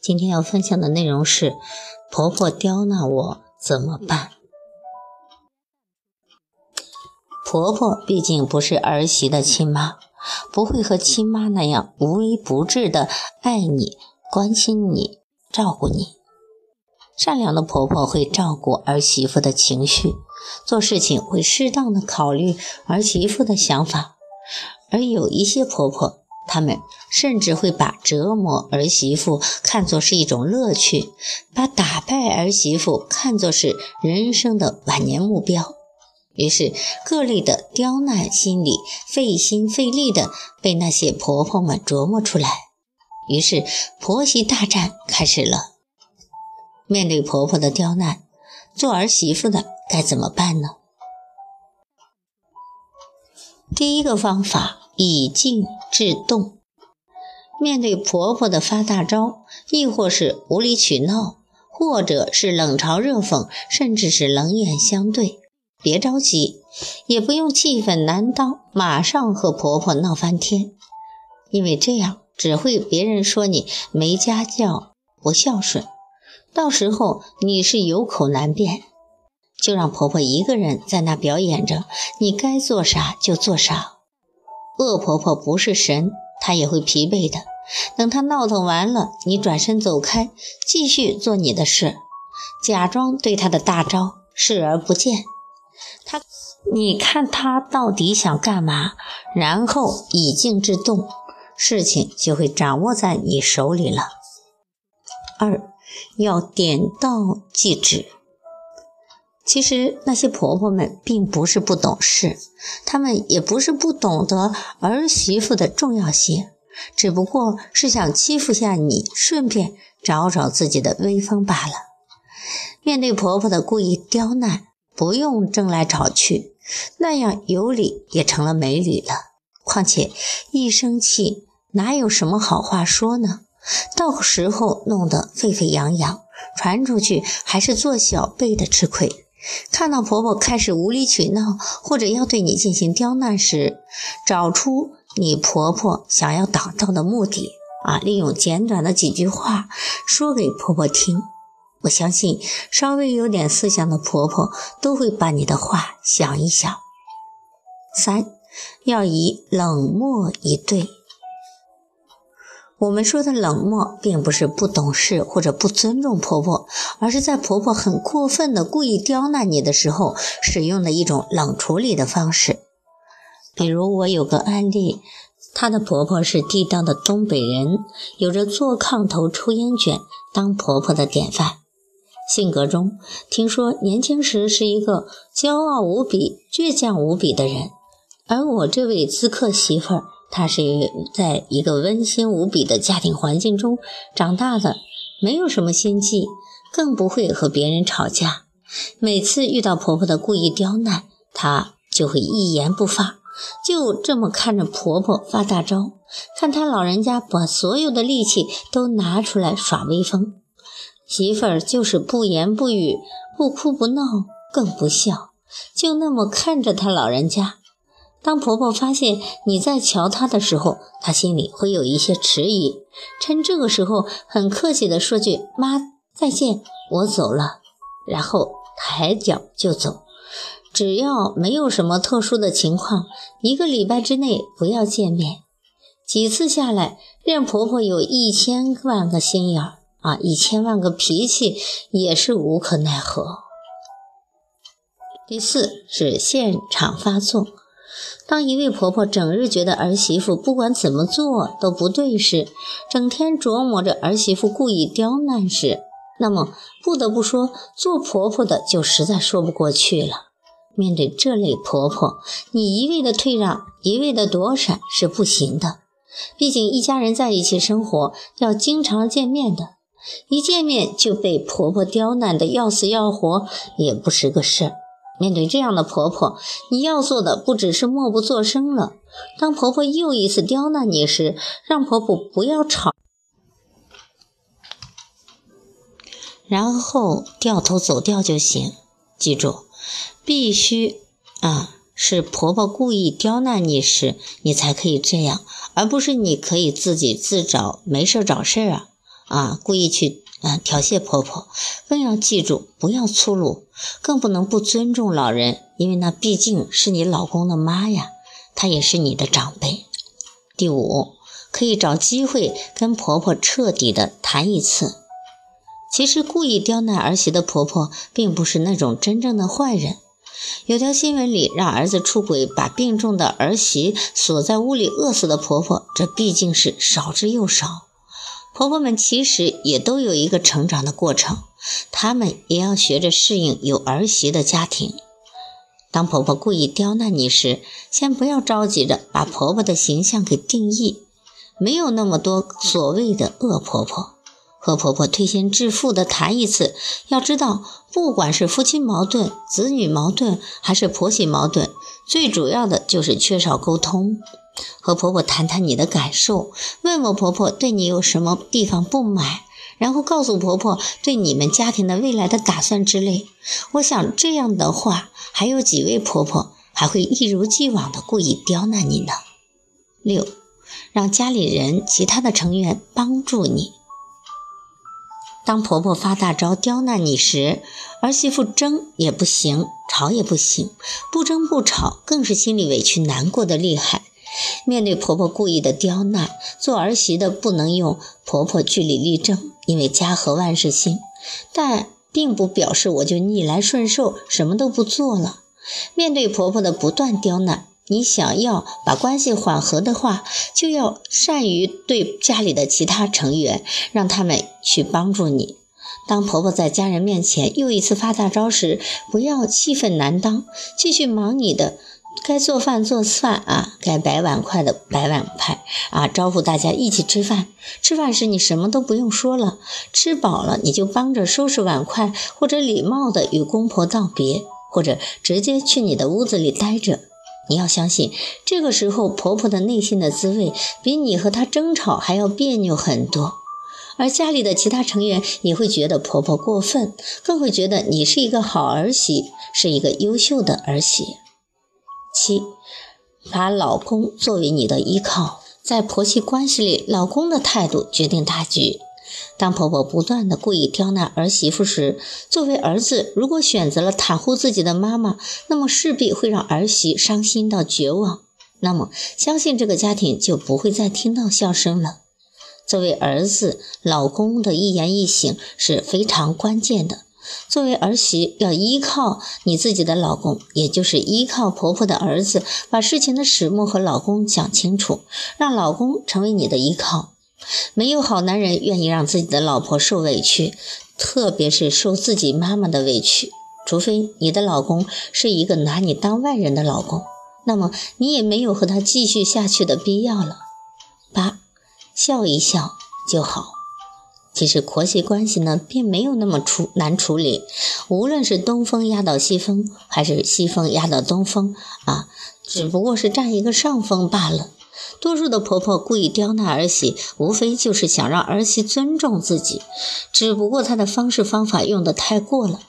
今天要分享的内容是：婆婆刁难我怎么办？婆婆毕竟不是儿媳的亲妈，不会和亲妈那样无微不至的爱你、关心你、照顾你。善良的婆婆会照顾儿媳妇的情绪，做事情会适当的考虑儿媳妇的想法，而有一些婆婆。他们甚至会把折磨儿媳妇看作是一种乐趣，把打败儿媳妇看作是人生的晚年目标。于是，各类的刁难心理费心费力的被那些婆婆们琢磨出来。于是，婆媳大战开始了。面对婆婆的刁难，做儿媳妇的该怎么办呢？第一个方法。以静制动，面对婆婆的发大招，亦或是无理取闹，或者是冷嘲热讽，甚至是冷眼相对，别着急，也不用气愤难当，马上和婆婆闹翻天，因为这样只会别人说你没家教、不孝顺，到时候你是有口难辩。就让婆婆一个人在那表演着，你该做啥就做啥。恶婆婆不是神，她也会疲惫的。等她闹腾完了，你转身走开，继续做你的事，假装对她的大招视而不见。她，你看她到底想干嘛？然后以静制动，事情就会掌握在你手里了。二，要点到即止。其实那些婆婆们并不是不懂事，她们也不是不懂得儿媳妇的重要性，只不过是想欺负下你，顺便找找自己的威风罢了。面对婆婆的故意刁难，不用争来吵去，那样有理也成了没理了。况且一生气，哪有什么好话说呢？到时候弄得沸沸扬扬，传出去还是做小辈的吃亏。看到婆婆开始无理取闹，或者要对你进行刁难时，找出你婆婆想要达到的目的啊，利用简短的几句话说给婆婆听。我相信稍微有点思想的婆婆都会把你的话想一想。三，要以冷漠以对。我们说的冷漠，并不是不懂事或者不尊重婆婆，而是在婆婆很过分的故意刁难你的时候，使用的一种冷处理的方式。比如，我有个案例，她的婆婆是地道的东北人，有着做炕头、抽烟卷、当婆婆的典范。性格中，听说年轻时是一个骄傲无比、倔强无比的人。而我这位咨客媳妇儿。她是在一个温馨无比的家庭环境中长大的，没有什么心计，更不会和别人吵架。每次遇到婆婆的故意刁难，她就会一言不发，就这么看着婆婆发大招，看她老人家把所有的力气都拿出来耍威风。媳妇儿就是不言不语，不哭不闹，更不笑，就那么看着她老人家。当婆婆发现你在瞧她的时候，她心里会有一些迟疑。趁这个时候，很客气地说句“妈，再见，我走了”，然后抬脚就走。只要没有什么特殊的情况，一个礼拜之内不要见面。几次下来，任婆婆有一千万个心眼儿啊，一千万个脾气，也是无可奈何。第四是现场发作。当一位婆婆整日觉得儿媳妇不管怎么做都不对时，整天琢磨着儿媳妇故意刁难时，那么不得不说，做婆婆的就实在说不过去了。面对这类婆婆，你一味的退让，一味的躲闪是不行的。毕竟一家人在一起生活，要经常见面的。一见面就被婆婆刁难的要死要活，也不是个事儿。面对这样的婆婆，你要做的不只是默不作声了。当婆婆又一次刁难你时，让婆婆不要吵，然后掉头走掉就行。记住，必须啊，是婆婆故意刁难你时，你才可以这样，而不是你可以自己自找没事找事儿啊啊，故意去。啊，调戏婆婆，更要记住不要粗鲁，更不能不尊重老人，因为那毕竟是你老公的妈呀，她也是你的长辈。第五，可以找机会跟婆婆彻底的谈一次。其实故意刁难儿媳的婆婆，并不是那种真正的坏人。有条新闻里让儿子出轨，把病重的儿媳锁在屋里饿死的婆婆，这毕竟是少之又少。婆婆们其实也都有一个成长的过程，她们也要学着适应有儿媳的家庭。当婆婆故意刁难你时，先不要着急着把婆婆的形象给定义，没有那么多所谓的恶婆婆。和婆婆推心置腹的谈一次，要知道，不管是夫妻矛盾、子女矛盾，还是婆媳矛盾，最主要的就是缺少沟通。和婆婆谈谈你的感受，问问婆婆对你有什么地方不满，然后告诉婆婆对你们家庭的未来的打算之类。我想这样的话，还有几位婆婆还会一如既往的故意刁难你呢。六，让家里人其他的成员帮助你。当婆婆发大招刁难你时，儿媳妇争也不行，吵也不行，不争不吵更是心里委屈难过的厉害。面对婆婆故意的刁难，做儿媳的不能用婆婆据理力争，因为家和万事兴。但并不表示我就逆来顺受，什么都不做了。面对婆婆的不断刁难，你想要把关系缓和的话，就要善于对家里的其他成员，让他们去帮助你。当婆婆在家人面前又一次发大招时，不要气愤难当，继续忙你的。该做饭做饭啊，该摆碗筷的摆碗筷啊，招呼大家一起吃饭。吃饭时你什么都不用说了，吃饱了你就帮着收拾碗筷，或者礼貌的与公婆道别，或者直接去你的屋子里待着。你要相信，这个时候婆婆的内心的滋味比你和她争吵还要别扭很多，而家里的其他成员也会觉得婆婆过分，更会觉得你是一个好儿媳，是一个优秀的儿媳。七，把老公作为你的依靠，在婆媳关系里，老公的态度决定大局。当婆婆不断的故意刁难儿媳妇时，作为儿子，如果选择了袒护自己的妈妈，那么势必会让儿媳伤心到绝望。那么，相信这个家庭就不会再听到笑声了。作为儿子，老公的一言一行是非常关键的。作为儿媳，要依靠你自己的老公，也就是依靠婆婆的儿子，把事情的始末和老公讲清楚，让老公成为你的依靠。没有好男人愿意让自己的老婆受委屈，特别是受自己妈妈的委屈。除非你的老公是一个拿你当外人的老公，那么你也没有和他继续下去的必要了。八，笑一笑就好。其实婆媳关系呢，并没有那么处难处理。无论是东风压倒西风，还是西风压倒东风啊，只不过是占一个上风罢了。多数的婆婆故意刁难儿媳，无非就是想让儿媳尊重自己，只不过她的方式方法用的太过了。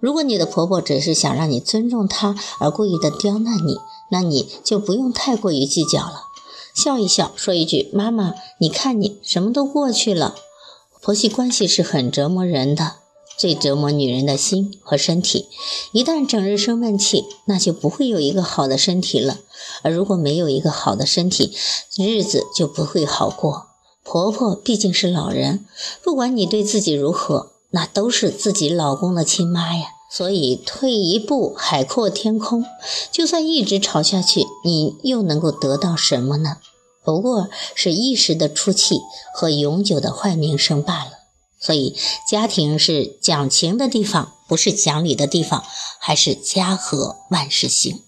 如果你的婆婆只是想让你尊重她而故意的刁难你，那你就不用太过于计较了，笑一笑，说一句：“妈妈，你看你什么都过去了。”婆媳关系是很折磨人的，最折磨女人的心和身体。一旦整日生闷气，那就不会有一个好的身体了。而如果没有一个好的身体，日子就不会好过。婆婆毕竟是老人，不管你对自己如何，那都是自己老公的亲妈呀。所以退一步，海阔天空。就算一直吵下去，你又能够得到什么呢？不过是一时的出气和永久的坏名声罢了。所以，家庭是讲情的地方，不是讲理的地方，还是家和万事兴。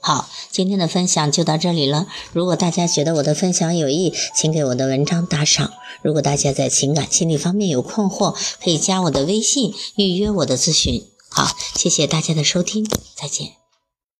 好，今天的分享就到这里了。如果大家觉得我的分享有益，请给我的文章打赏。如果大家在情感心理方面有困惑，可以加我的微信预约我的咨询。好，谢谢大家的收听，再见。